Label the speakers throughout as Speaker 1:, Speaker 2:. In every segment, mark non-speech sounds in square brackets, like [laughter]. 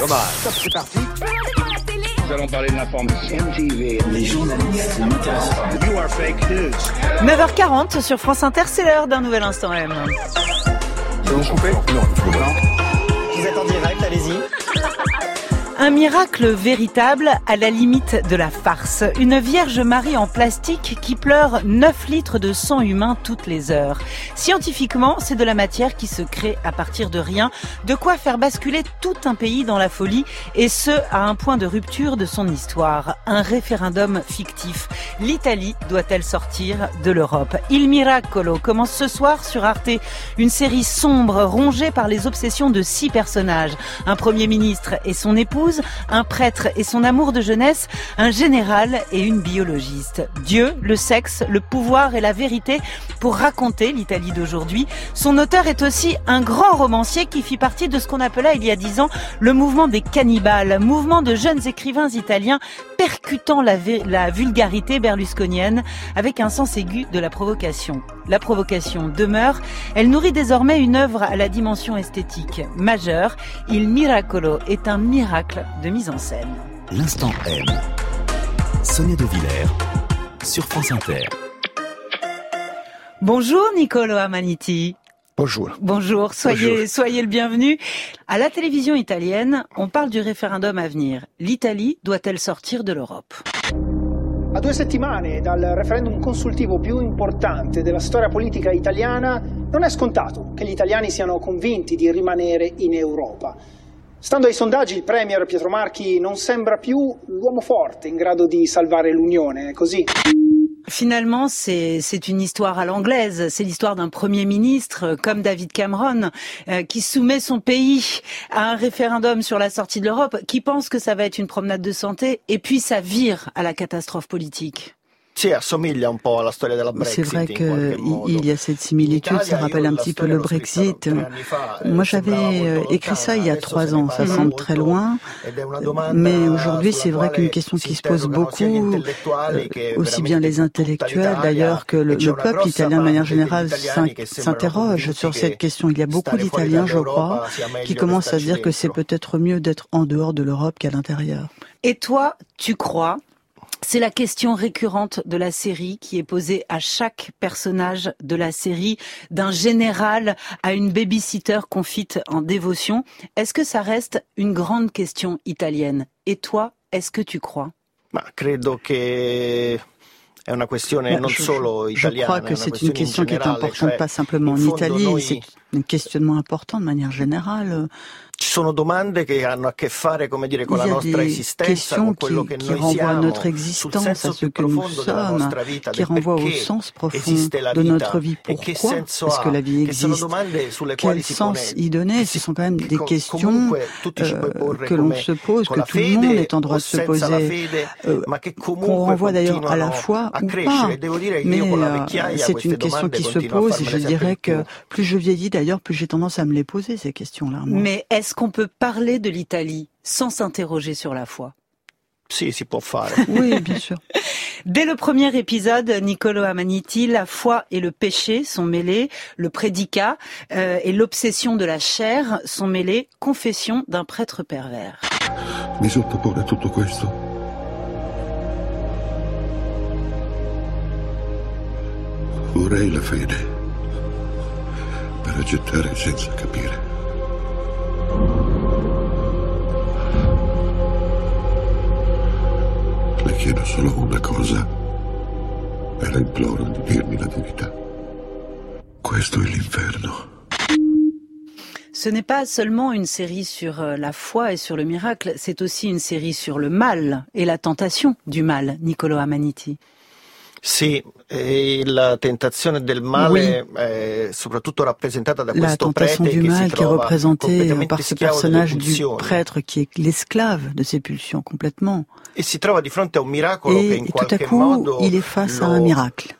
Speaker 1: Dommage.
Speaker 2: c'est parti.
Speaker 3: Nous allons parler de l'information.
Speaker 4: Les journalistes ne m'intéressent pas.
Speaker 3: You are fake news.
Speaker 5: 9h40 sur France Inter, c'est l'heure d'un nouvel instant M.
Speaker 1: Ils vont couper? Non, peux pas.
Speaker 4: Vous êtes en direct, allez-y.
Speaker 5: Un miracle véritable à la limite de la farce. Une Vierge Marie en plastique qui pleure 9 litres de sang humain toutes les heures. Scientifiquement, c'est de la matière qui se crée à partir de rien, de quoi faire basculer tout un pays dans la folie, et ce, à un point de rupture de son histoire. Un référendum fictif. L'Italie doit-elle sortir de l'Europe? Il Miracolo commence ce soir sur Arte, une série sombre, rongée par les obsessions de six personnages. Un premier ministre et son épouse, un prêtre et son amour de jeunesse, un général et une biologiste. Dieu, le sexe, le pouvoir et la vérité pour raconter l'Italie d'aujourd'hui. Son auteur est aussi un grand romancier qui fit partie de ce qu'on appela il y a dix ans le mouvement des cannibales, mouvement de jeunes écrivains italiens percutant la, vulgarité berlusconienne avec un sens aigu de la provocation. La provocation demeure, elle nourrit désormais une œuvre à la dimension esthétique majeure. Il Miracolo est un miracle de mise en scène.
Speaker 6: L'instant M. Sonia De Villers sur France Inter.
Speaker 5: Bonjour Nicolo Amaniti.
Speaker 1: Bonjour.
Speaker 5: Bonjour, soyez,
Speaker 1: Bonjour.
Speaker 5: soyez le bienvenu. À la télévision italienne, on parle du référendum à venir. L'Italie doit-elle sortir de l'Europe?
Speaker 7: A due settimane dal referendum consultivo più importante della storia politica italiana, non è scontato che gli italiani siano convinti di rimanere in Europa. Stando ai sondaggi, il Premier Pietro Marchi non sembra più l'uomo forte in grado di salvare l'Unione, così?
Speaker 5: Finalement, c'est c'est une histoire à l'anglaise. C'est l'histoire d'un premier ministre euh, comme David Cameron euh, qui soumet son pays à un référendum sur la sortie de l'Europe, qui pense que ça va être une promenade de santé, et puis ça vire à la catastrophe politique.
Speaker 1: Si, assomiglia un po' alla storia della
Speaker 8: C'est
Speaker 1: Brexit.
Speaker 8: vrai qu'il y a cette similitude, ça rappelle un petit peu le Brexit.
Speaker 1: eh,
Speaker 8: Moi j'avais euh, écrit ça il y a trois ans, ça semble très loin, mais aujourd'hui c'est vrai qu'une question qui se pose beaucoup, euh, aussi bien les intellectuels
Speaker 1: l'Italia,
Speaker 8: d'ailleurs que le,
Speaker 1: e
Speaker 8: le peuple italien de manière générale s'interroge sur cette question. Il y a beaucoup d'Italiens, je crois, qui commencent à dire que c'est peut-être mieux d'être en dehors de l'Europe qu'à l'intérieur.
Speaker 5: Et toi, tu crois c'est la question récurrente de la série qui est posée à chaque personnage de la série, d'un général à une babysitter confite en dévotion. Est-ce que ça reste une grande question italienne? Et toi, est-ce que tu crois?
Speaker 1: Ma credo questione
Speaker 8: Bah,
Speaker 1: non
Speaker 8: je,
Speaker 1: solo
Speaker 8: je crois que c'est une question qui est importante pas simplement en Italie, c'est un questionnement important de manière générale.
Speaker 1: Ci sono domande che hanno a che fare, come dire, con
Speaker 8: Il
Speaker 1: la
Speaker 8: y a
Speaker 1: nostra
Speaker 8: des
Speaker 1: esistenza,
Speaker 8: questions
Speaker 1: con quello
Speaker 8: qui,
Speaker 1: che
Speaker 8: qui
Speaker 1: noi
Speaker 8: à
Speaker 1: siamo,
Speaker 8: notre existence, à
Speaker 1: senso
Speaker 8: ce
Speaker 1: più
Speaker 8: que nous
Speaker 1: profondo della
Speaker 8: sommes,
Speaker 1: nostra vita,
Speaker 8: qui
Speaker 1: del
Speaker 8: renvoient au
Speaker 1: perché
Speaker 8: sens profond
Speaker 1: esiste la
Speaker 8: de
Speaker 1: vita
Speaker 8: notre vie.
Speaker 1: e che
Speaker 8: Pourquoi
Speaker 1: senso
Speaker 8: est-ce
Speaker 1: ha,
Speaker 8: que la vie
Speaker 1: che sono
Speaker 8: existe?
Speaker 1: domande sulle
Speaker 8: Quel
Speaker 1: quali si
Speaker 8: sens
Speaker 1: pone,
Speaker 8: y donner? Ce sont quand même des questions euh,
Speaker 1: porre
Speaker 8: que l'on se pose,
Speaker 1: con
Speaker 8: que tout le monde
Speaker 1: fede
Speaker 8: est en droit
Speaker 1: o
Speaker 8: de se
Speaker 1: senza la
Speaker 8: poser,
Speaker 1: fede,
Speaker 8: euh,
Speaker 1: ma che
Speaker 8: qu'on
Speaker 1: comunque
Speaker 8: renvoie d'ailleurs à la foi
Speaker 1: a
Speaker 8: ou
Speaker 1: crescere.
Speaker 8: pas.
Speaker 1: Devo dire che
Speaker 8: Mais
Speaker 1: io con la
Speaker 8: euh, c'est une question qui se pose et je dirais que plus je vieillis d'ailleurs, plus j'ai tendance à me les poser ces questions-là.
Speaker 5: Est-ce qu'on peut parler de l'Italie sans s'interroger sur la foi?
Speaker 1: Si può fare. [laughs]
Speaker 8: Oui, bien sûr.
Speaker 5: Dès le premier épisode, Niccolo Amaniti, la foi et le péché sont mêlés, le prédicat euh, et l'obsession de la chair sont mêlés, confession d'un prêtre pervers.
Speaker 9: Mi sottopone a tutto questo. Vorrei la fede per accettare senza capire. La l'inferno.
Speaker 5: Ce n'est pas seulement une série sur euh, la foi et sur le miracle, c'est aussi une série sur le mal et la tentation du mal, Niccolo Amaniti.
Speaker 1: Sì, la tentazione del male è soprattutto rappresentata da
Speaker 8: La
Speaker 1: questo
Speaker 8: tentation
Speaker 1: prete
Speaker 8: du
Speaker 1: che si
Speaker 8: mal qui est
Speaker 1: trova
Speaker 8: représentée par ce personnage du prêtre qui est l'esclave de ses pulsions complètement.
Speaker 1: e si trova di fronte a un miracolo
Speaker 8: Et
Speaker 1: in
Speaker 8: tout à coup,
Speaker 1: modo
Speaker 8: il est face à un miracle.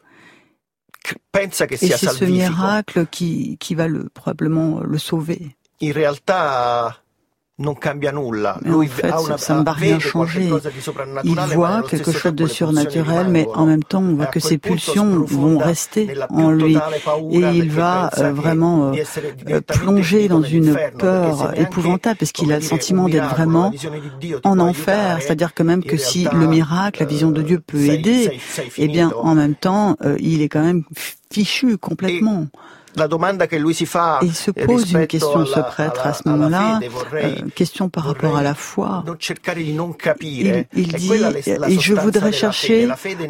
Speaker 1: pensa che
Speaker 8: Et c'est ce miracle qui, qui va le, probablement le sauver.
Speaker 1: In realtà non cambia nulla.
Speaker 8: Mais en fait, ça ne va rien changer. Il voit quelque chose de surnaturel, mais en même temps, on voit que ses pulsions vont rester en lui. Et il va euh, vraiment euh, euh, plonger dans une peur épouvantable, parce qu'il a le sentiment d'être vraiment en enfer. C'est-à-dire que même que si le miracle, la vision de Dieu peut aider, eh bien, en même temps, il est quand même fichu complètement
Speaker 1: la domanda che lui si fa
Speaker 8: il se pose une question ce prêtre à ce moment-là, euh, question par rapport à la foi. Il, il dit, et je voudrais chercher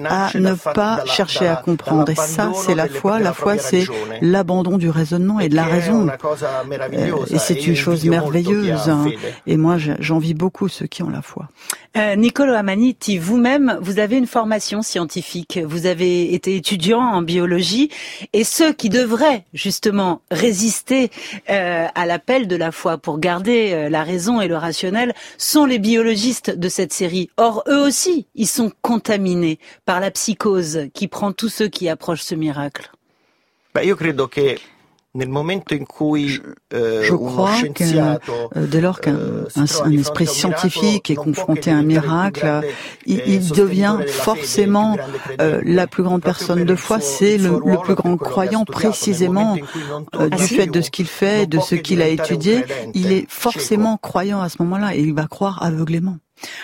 Speaker 8: à ne pas chercher à comprendre. Et ça, c'est la foi. La foi, c'est l'abandon du raisonnement et de la raison. Euh, et c'est une chose merveilleuse. Hein. Et moi, j'envie beaucoup ceux qui ont la foi.
Speaker 5: Euh, Nicolo Amaniti, vous-même, vous avez une formation scientifique. Vous avez été étudiant en biologie. Et ceux qui devraient justement résister euh, à l'appel de la foi pour garder euh, la raison et le rationnel sont les biologistes de cette série. Or, eux aussi, ils sont contaminés par la psychose qui prend tous ceux qui approchent ce miracle.
Speaker 1: Bah, io credo che nel momento in cui
Speaker 8: euh, je crois que euh, dès lors qu'un un, esprit scientifique est confronté à un miracle, il, il devient forcément euh, la plus grande personne de foi, c'est le, le, plus grand croyant précisément euh, du fait de ce qu'il fait, de ce qu'il a étudié. Il est forcément croyant à ce moment-là et il va croire aveuglément.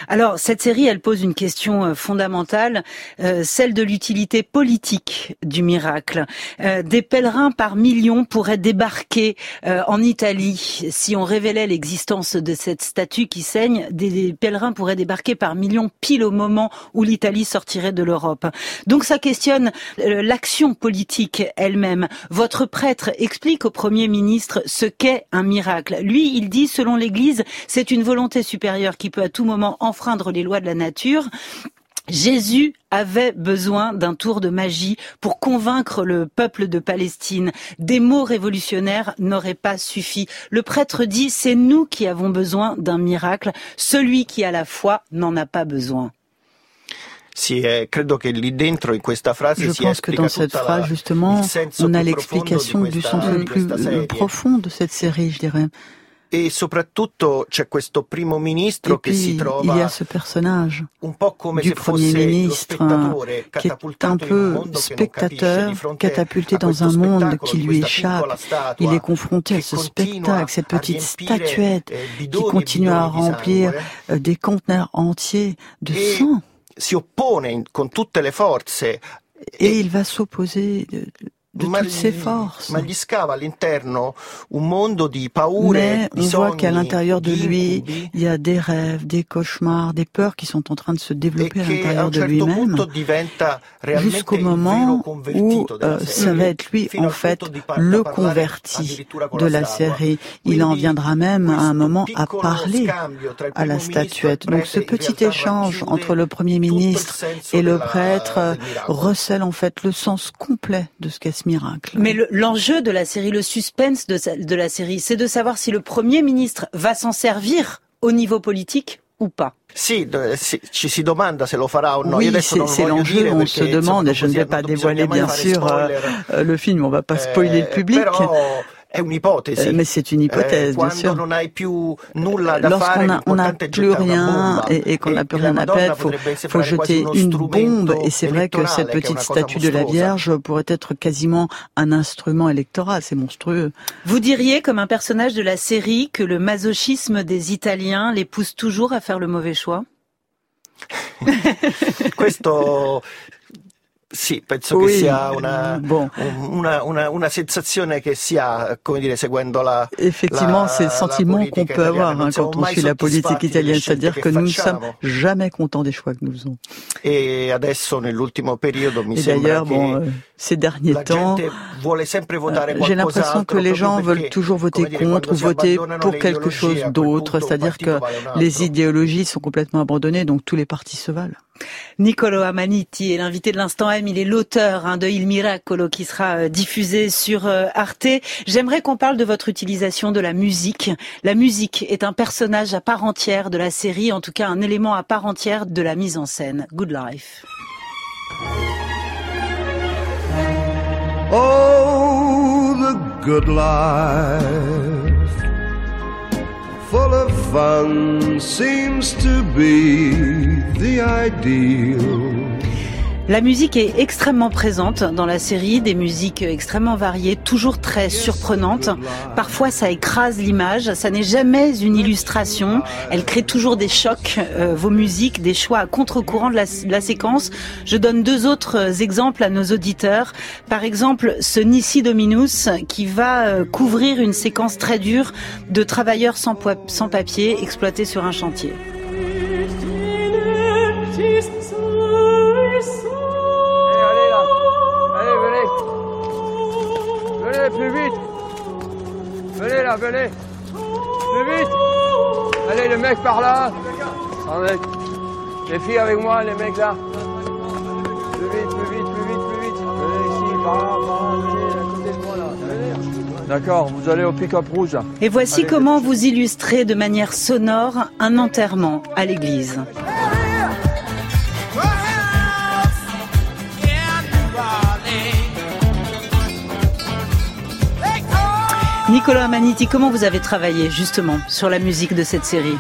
Speaker 5: Alors, cette série, elle pose une question euh, fondamentale, euh, celle de l'utilité politique du miracle. Euh, des pèlerins par millions pourraient débarquer en Italie si on révélait l'existence de cette statue qui saigne. Des, pèlerins pourraient débarquer par millions pile au moment où l'Italie sortirait de l'Europe. Donc, ça questionne l'action politique elle-même. Votre prêtre explique au Premier ministre ce qu'est un miracle. Lui, il dit, selon l'Église, c'est une volonté supérieure qui peut à tout moment enfreindre les lois de la nature. Jésus avait besoin d'un tour de magie pour convaincre le peuple de Palestine. Des mots révolutionnaires n'auraient pas suffi. Le prêtre dit, c'est nous qui avons besoin d'un miracle. Celui qui a la foi n'en a pas besoin.
Speaker 8: Je pense que dans cette phrase, justement, on a l'explication du sens le plus profond de cette série, je dirais.
Speaker 1: Et soprattutto c'è questo primo ministro
Speaker 8: che si trova il y a ce personnage un po' come du Premier ministre qui est un peu spectateur, catapulté dans un monde qui lui échappe. Il est confronté à ce spectacle, cette petite statuette qui continue à remplir euh, des conteneurs entiers de sang.
Speaker 1: Si oppone con tutte le forze
Speaker 8: et il va s'opposer de toutes ses forces. Mais on voit qu'à l'intérieur de lui, il y a des rêves, des cauchemars, des peurs qui sont en train de se développer à l'intérieur de lui-même, jusqu'au moment où euh, ça va être lui, en fait, le converti de la série. Il en viendra même à un moment à parler à la statuette. Donc ce petit échange entre le Premier ministre et le prêtre recèle en fait le sens complet de ce qu'est miracle.
Speaker 5: Mais l'enjeu de la série, le suspense de, de la série, c'est de savoir si le Premier ministre va s'en servir au niveau politique ou pas.
Speaker 1: Si, ci si domanda se lo farà o no.
Speaker 8: Oui, c'est l'enjeu, on se demande, et je ne vais pas dévoiler bien sûr euh, le film, on va pas spoiler le public.
Speaker 1: È un'ipotesi.
Speaker 8: Euh, mais c'est une hypothèse,
Speaker 1: bien
Speaker 8: sûr.
Speaker 1: Lorsqu'on
Speaker 8: n'a plus rien et, et qu'on n'a plus rien à perdre, il faut, jeter une bombe. Et c'est vrai que cette petite statue de la Vierge pourrait être quasiment un instrument électoral. C'est monstrueux.
Speaker 5: Vous diriez, comme un personnage de la série, que le masochisme des Italiens les pousse toujours à faire le mauvais choix? [laughs]
Speaker 1: Questo Sì, penso oui, che sia una, bon. una, una, una, sensazione che si ha, come dire, seguendo la.
Speaker 8: Effectivement, c'est le sentiment qu'on peut avoir hein, quand on suit la politique italienne, c'est-à-dire que nous ne sommes jamais contents des choix que nous faisons.
Speaker 1: Et adesso, nell'ultimo periodo, mi
Speaker 8: Et d'ailleurs, bon, euh, ces derniers temps, euh, j'ai l'impression que les gens veulent toujours voter contre ou voter pour quelque chose d'autre, c'est-à-dire que les idéologies sont complètement abandonnées, donc tous les partis se valent.
Speaker 5: Nicolo Amaniti est l'invité de l'instant M. Il est l'auteur hein, de Il Miracolo qui sera euh, diffusé sur euh, Arte. J'aimerais qu'on parle de votre utilisation de la musique. La musique est un personnage à part entière de la série, en tout cas un élément à part entière de la mise en scène. Good Life.
Speaker 2: Oh, good life, full of Fun seems to be the ideal.
Speaker 5: La musique est extrêmement présente dans la série, des musiques extrêmement variées, toujours très surprenantes. Parfois, ça écrase l'image, ça n'est jamais une illustration. Elle crée toujours des chocs, euh, vos musiques, des choix à contre-courant de, la, séquence. Je donne deux autres exemples à nos auditeurs. Par exemple, ce Nissi Dominus qui va euh, couvrir une séquence très dure de travailleurs sans, sans papier exploités sur un chantier.
Speaker 10: Venez. Plus vite. Allez, le mec par là. Les filles avec moi, les mecs là. Plus vite, plus vite, plus vite, plus vite. Venez ici, par là, par là, venez à côté de moi là. D'accord, vous allez au pick-up rouge.
Speaker 5: Et voici comment vous illustrez de manière sonore un enterrement à l'église. Nicolas Amaniti, comment vous avez travaillé justement sur la musique de cette série?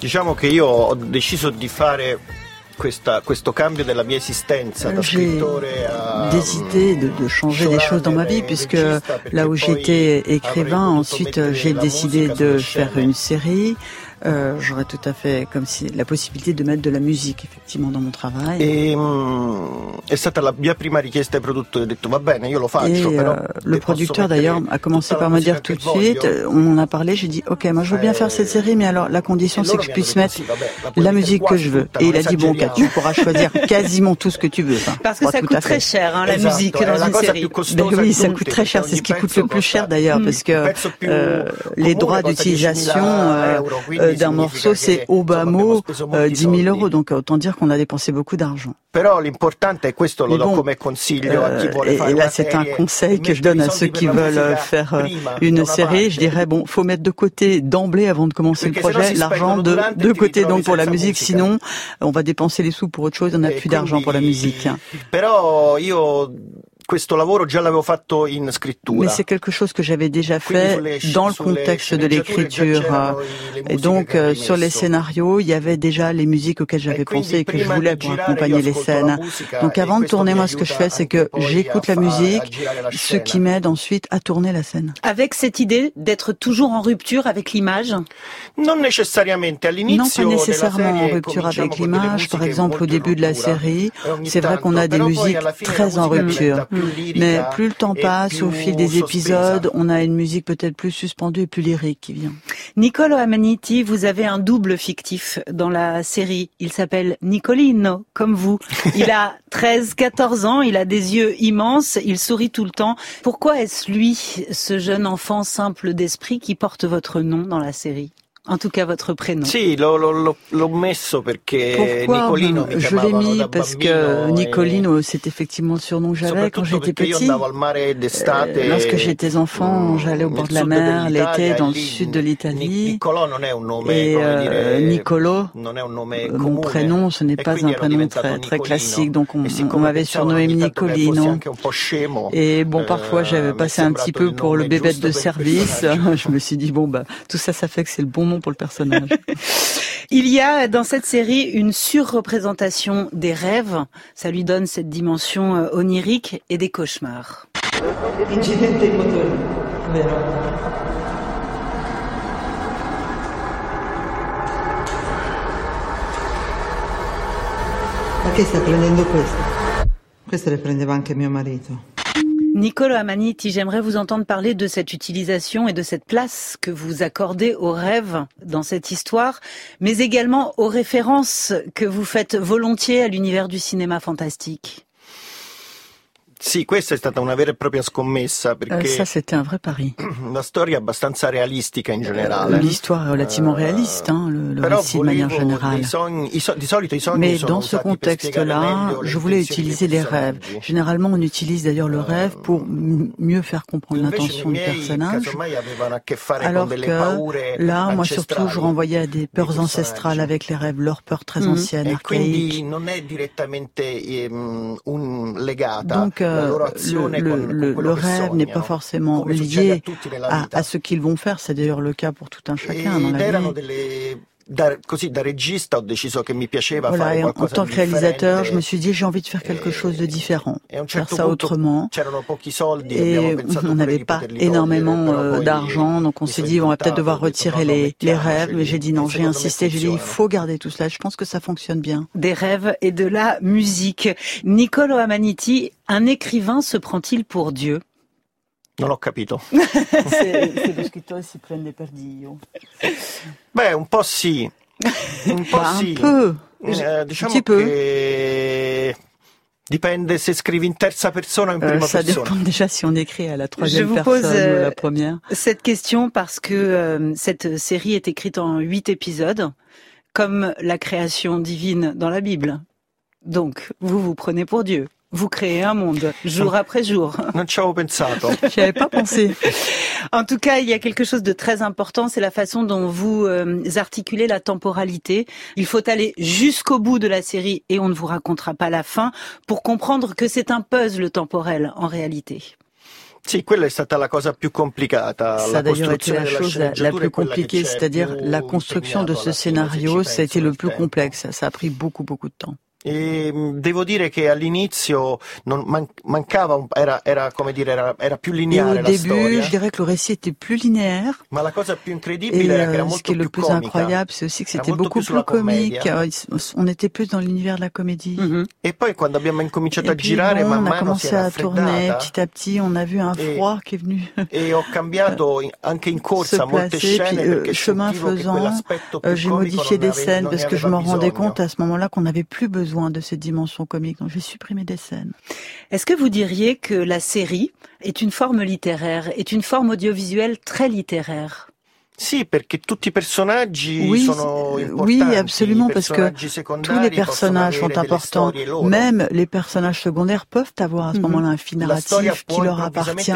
Speaker 1: Diciamo che io ho deciso di fare questa, questo cambio della mia esistenza da scrittore
Speaker 8: a décidé de, de changer des choses dans ma vie puisque là où j'étais écrivain, ensuite j'ai décidé de faire une série euh, j'aurais tout à fait comme si la possibilité de mettre de la musique effectivement dans mon travail.
Speaker 1: Et è stata la mia prima richiesta ai produttori, ho detto va bene, io lo faccio,
Speaker 8: Et,
Speaker 1: però
Speaker 8: euh, le producteur d'ailleurs a commencé par me dire tout de suite, on en a parlé, j'ai dit ok, moi je veux bien faire cette série, mais alors la condition c'est que je puisse mettre la musique que je veux. Et il a dit bon, ok, tu pourras choisir [laughs] quasiment tout ce que tu veux.
Speaker 5: Enfin, Parce que ça coûte très cher hein, la musique dans une série.
Speaker 8: Ben oui, ça coûte très cher, c'est ce qui coûte le plus cher d'ailleurs, parce que euh, les droits d'utilisation euh, euh, d'un morceau c'est au bas mot 10 000 euros, donc autant dire qu'on a dépensé beaucoup d'argent.
Speaker 1: Chi vuole
Speaker 8: fare Et là, c'est un conseil que je donne à ceux qui veulent faire euh, une série. Je dirais bon, faut mettre de côté d'emblée avant de commencer le projet l'argent de de côté donc pour la musique. Sinon, on va dépenser les sous pour autre chose. On n'a plus d'argent pour la musique.
Speaker 1: Però io questo lavoro già l'avevo fatto in scrittura.
Speaker 8: Mais c'est quelque chose que j'avais déjà fait dans le contexte de l'écriture. Et donc, euh, sur les scénarios, il y avait déjà les musiques auxquelles j'avais pensé et que je voulais pour accompagner les scènes. Donc, avant de tourner, moi, ce que je fais, c'est que j'écoute la musique, ce qui m'aide ensuite à tourner la scène.
Speaker 5: Avec cette idée d'être toujours en rupture avec l'image?
Speaker 1: Non nécessairement.
Speaker 8: Non, pas nécessairement en rupture avec l'image. Par exemple, au début de la série, c'est vrai qu'on a des musiques très en rupture. Mais plus le temps passe, au fil des épisodes, on a une musique peut-être plus suspendue et plus lyrique qui vient.
Speaker 5: Nicolo Amaniti, vous avez un double fictif dans la série. Il s'appelle Nicolino, comme vous. Il a [laughs] 13, 14 ans, il a des yeux immenses, il sourit tout le temps. Pourquoi est-ce lui, ce jeune enfant simple d'esprit, qui porte votre nom dans la série? En tout cas votre prénom.
Speaker 1: Si, l'ho messo perché
Speaker 8: Pourquoi
Speaker 1: Nicolino
Speaker 8: mi Je l'ai mis parce que Nicolino, c'est effectivement le surnom que j'avais quand j'étais petit. Euh, lorsque j'étais enfant, mm, j'allais au bord de la mer l'été dans le sud de l'Italie. Et euh, Nicolo, mon prénom, ce n'est pas un prénom très, très classique, donc on, on m'avait surnommé Nicolino. Et bon, parfois j'avais passé un petit peu pour le bébête de service. [laughs] Je me suis dit, bon, bah, tout ça, ça fait que c'est le bon nom pour le personnage. [laughs]
Speaker 5: Il y a dans cette série une surreprésentation des rêves. Ça lui donne cette dimension euh, onirique et des cauchemars.
Speaker 11: Ma che sta prendendo queste? Queste le prendeva anche mio marito.
Speaker 5: Nicolas Amaniti, j'aimerais vous entendre parler de cette utilisation et de cette place que vous accordez aux rêves dans cette histoire, mais également aux références que vous faites volontiers à l'univers du cinéma fantastique.
Speaker 1: Sì, questa è stata una vera e propria scommessa
Speaker 8: euh, perché ça c'était un vrai pari. [clears throat]
Speaker 1: La storia abbastanza realistica in generale.
Speaker 8: L'histoire est relativement réaliste, hein, le, le récit de manière générale. Mais dans ce contexte-là, je voulais utiliser les rêves. Généralement, on utilise d'ailleurs le rêve pour mieux faire comprendre l'intention du personnage. Alors que là, moi surtout, je renvoyais à des peurs ancestrales avec les rêves, leurs peurs très mm. anciennes, archaïques.
Speaker 1: Donc,
Speaker 8: euh, le, rêve n'est pas forcément lié à, ce qu'ils vont faire. C'est d'ailleurs le cas pour tout un chacun dans la vie.
Speaker 1: Da, così da regista ho deciso che mi piaceva
Speaker 8: voilà,
Speaker 1: fare
Speaker 8: En tant que réalisateur, je me suis dit j'ai envie de faire quelque chose de différent, faire ça autrement. Et on n'avait pas énormément euh, d'argent, donc on s'est dit on va peut-être devoir retirer les, les rêves. Mais j'ai dit non, j'ai insisté, j'ai dit il faut garder tout cela. Je pense que ça fonctionne bien.
Speaker 5: Des rêves et de la musique. Niccolo Amaniti, un écrivain se prend-il pour Dieu?
Speaker 1: Non ho capito. [laughs]
Speaker 8: se, lo scrittore si prende per Dio.
Speaker 1: Beh, un po' sì. Un po' [laughs]
Speaker 8: bah,
Speaker 1: sì.
Speaker 8: Un peu.
Speaker 1: Eh, diciamo che dipende se scrivi in terza persona o in prima
Speaker 8: euh, ça
Speaker 1: persona.
Speaker 8: dépend déjà si on écrit à la troisième
Speaker 5: Je vous
Speaker 8: personne
Speaker 5: pose
Speaker 8: ou
Speaker 5: euh,
Speaker 8: la première.
Speaker 5: cette question parce que euh, cette série est écrite en huit épisodes, comme la création divine dans la Bible. Donc, vous vous prenez pour Dieu. Vous créez un monde, jour après jour.
Speaker 1: Non ci avevo pensato. [laughs]
Speaker 8: J'y avais pas pensé.
Speaker 5: En tout cas, il y a quelque chose de très important, c'est la façon dont vous euh, articulez la temporalité. Il faut aller jusqu'au bout de la série et on ne vous racontera pas la fin pour comprendre que c'est un puzzle temporel en réalité.
Speaker 1: Sì, quella è stata la cosa più complicata.
Speaker 8: Ça d'ailleurs été
Speaker 1: costruzione
Speaker 8: la chose la, la plus compliquée, c'est-à-dire la construction de ce scénario, ça a été le plus complexe. Ça a pris beaucoup, beaucoup de temps.
Speaker 1: E devo dire che all'inizio non man- mancava, un- era, era come dire, era, era più
Speaker 8: Et
Speaker 1: lineare
Speaker 8: au
Speaker 1: la
Speaker 8: début,
Speaker 1: storia.
Speaker 8: je dirais que le récit était plus linéaire.
Speaker 1: Ma la cosa più
Speaker 8: Et
Speaker 1: incredibile era che era
Speaker 8: euh, ce
Speaker 1: molto
Speaker 8: qui est le
Speaker 1: più
Speaker 8: plus
Speaker 1: comica.
Speaker 8: incroyable, c'est aussi que c'était
Speaker 1: molto
Speaker 8: beaucoup plus comique. Euh, On était plus dans l'univers de la comédie.
Speaker 5: Mhm.
Speaker 1: E poi quando abbiamo incominciato
Speaker 8: Et
Speaker 1: a
Speaker 8: puis,
Speaker 1: girare,
Speaker 8: bon,
Speaker 1: man
Speaker 8: on a
Speaker 1: mano si
Speaker 8: commencé à tourner petit à petit. On a vu un
Speaker 1: Et-
Speaker 8: froid qui est venu
Speaker 1: e ho cambiato anche in corsa molte
Speaker 8: placer. Puis,
Speaker 1: scene
Speaker 8: euh,
Speaker 1: perché
Speaker 8: chemin faisant, euh, j'ai
Speaker 1: comico
Speaker 8: modifié des scènes parce que je me rendais compte à ce moment-là qu'on n'avait plus besoin de cette dimension comique. Donc j'ai supprimé des scènes.
Speaker 5: Est-ce que vous diriez que la série est une forme littéraire, est une forme audiovisuelle très littéraire?
Speaker 1: Sì, perché tutti i personaggi
Speaker 8: Oui,
Speaker 1: sono
Speaker 8: euh,
Speaker 1: importanti.
Speaker 8: oui, absolument, parce que tous les personnages sont importants. Même les personnages secondaires peuvent avoir à ce
Speaker 5: Mhm.
Speaker 8: moment-là un fil narratif qui leur appartient.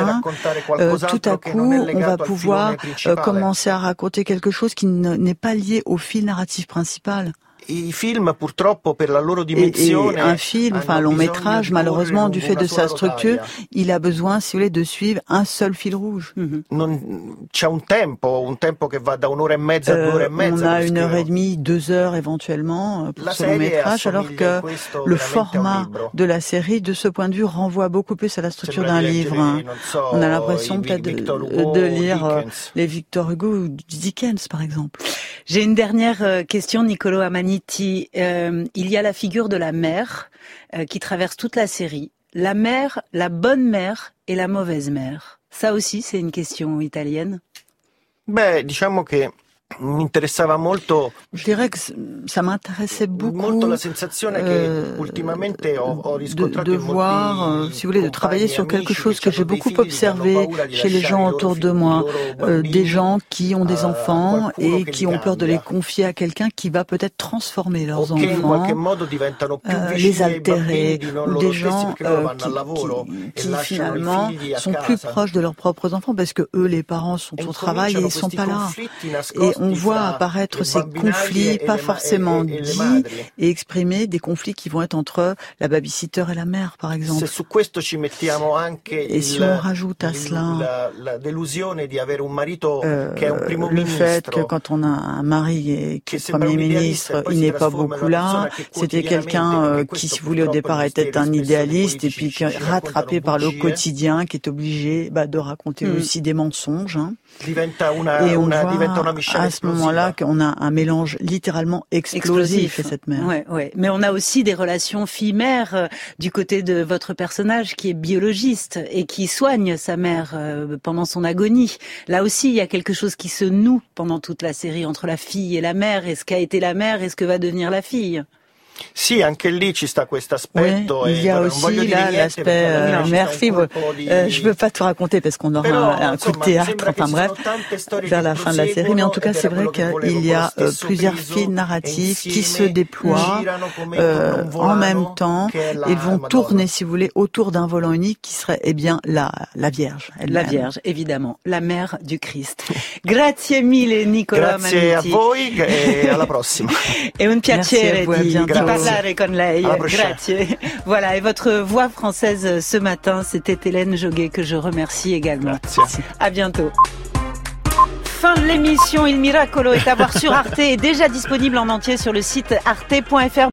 Speaker 8: Euh, tout à coup, on va pouvoir euh, commencer à raconter quelque chose qui ne- n'est pas lié au fil narratif principal.
Speaker 1: I film purtroppo per la loro
Speaker 8: Et, et
Speaker 1: dimensione
Speaker 8: un film, enfin un long métrage, malheureusement, du fait de sa structure, il a besoin, si vous voulez, de suivre un seul fil rouge.
Speaker 5: Mhm.
Speaker 1: Non, c'è un tempo, un tempo che va da un'ora e mezza a due ore e
Speaker 8: Euh,
Speaker 1: mezza.
Speaker 8: on a une heure et demie, deux heures éventuellement euh, pour
Speaker 1: La
Speaker 8: ce long métrage, alors que le format de la série, de ce point de vue, renvoie beaucoup plus à la structure d'un livre. hein.
Speaker 1: so,
Speaker 8: On a l'impression peut-être de, lire euh,
Speaker 1: Dickens.
Speaker 8: les Victor Hugo ou Dickens, par exemple.
Speaker 5: J'ai une dernière euh, question, Niccolo Amaniti. Euh, il y a la figure de la mère euh, qui traverse toute la série. La mère, la bonne mère et la mauvaise mère. Ça aussi, c'est une question italienne?
Speaker 1: Beh, diciamo che molto,
Speaker 8: Je dirais que ça m'intéressait beaucoup
Speaker 1: molto la sensazione
Speaker 8: euh,
Speaker 1: che ultimamente ho, ho
Speaker 8: de, de voir, euh, si vous voulez, de travailler
Speaker 1: compagni
Speaker 8: sur
Speaker 1: e
Speaker 8: quelque chose que j'ai beaucoup observé chez les gens autour de moi, euh, des gens qui ont des
Speaker 1: a
Speaker 8: enfants et qui ont peur de les confier à quelqu'un qui va peut-être transformer leurs enfants. euh, les altérer ou des gens qui,
Speaker 1: e
Speaker 8: qui finalement sont plus proches de leurs propres enfants parce que eux, les parents, sont
Speaker 1: E
Speaker 8: au travail et ils sont pas là. Et on voit apparaître ces conflits, pas forcément dits et exprimés, des conflits qui vont être entre la babysitter et la mère, par exemple. E
Speaker 1: il,
Speaker 8: si on rajoute à cela Euh, le fait que quand on a un mari et qui est Premier ministre,
Speaker 1: e
Speaker 8: il n'est pas beaucoup là. C'était quelqu'un euh, qui, si vous voulez, au départ était un idéaliste et puis qui rattrapé par le quotidien, qui est obligé bah, de raconter
Speaker 5: Mm.
Speaker 8: aussi des mensonges. hein.
Speaker 1: Diventa una,
Speaker 8: Et on
Speaker 1: una, diventa
Speaker 8: à ce moment-là qu'on a un mélange littéralement explosif chez cette mère.
Speaker 5: Ouais, ouais. Mais on a aussi des relations fille-mère euh, du côté de votre personnage qui est biologiste et qui soigne sa mère euh, pendant son agonie. Là aussi, il y a quelque chose qui se noue pendant toute la série entre la fille et la mère et ce qu'a été la mère? Et ce que va devenir la fille?
Speaker 1: Sì, anche lì ci sta questo
Speaker 8: Oui,
Speaker 1: aspetto.
Speaker 8: il
Speaker 1: e
Speaker 8: y a
Speaker 1: non voglio
Speaker 8: aussi
Speaker 1: dire
Speaker 8: là
Speaker 1: niente
Speaker 8: l'aspect euh, mère fibre.
Speaker 1: di-
Speaker 8: Euh, je veux pas tout raconter parce qu'on aura
Speaker 1: Però,
Speaker 8: un, un coup de théâtre. Enfin bref, vers la fin de la série. Mais en tout cas, c'est vrai qu'il y a euh, plusieurs fils
Speaker 1: e
Speaker 8: narratifs qui se déploient euh,
Speaker 1: a
Speaker 8: en même temps. Ils vont tourner, si vous voulez, autour d'un volant unique qui serait, eh bien, la, la Vierge.
Speaker 5: La. Vierge, évidemment, la mère du Christ. Grazie mille Nicola
Speaker 1: Grazie a
Speaker 5: Manuti.
Speaker 1: voi e alla prossima. [laughs]
Speaker 5: È un piacere
Speaker 8: a a
Speaker 5: di parlare con lei. Grazie. Voilà, et votre voix française ce matin, c'était Hélène Joguet que je remercie également.
Speaker 1: Grazie.
Speaker 5: À bientôt. Fin de l'émission Il Miracolo est à voir sur Arte et déjà disponible en entier sur le site arte.fr.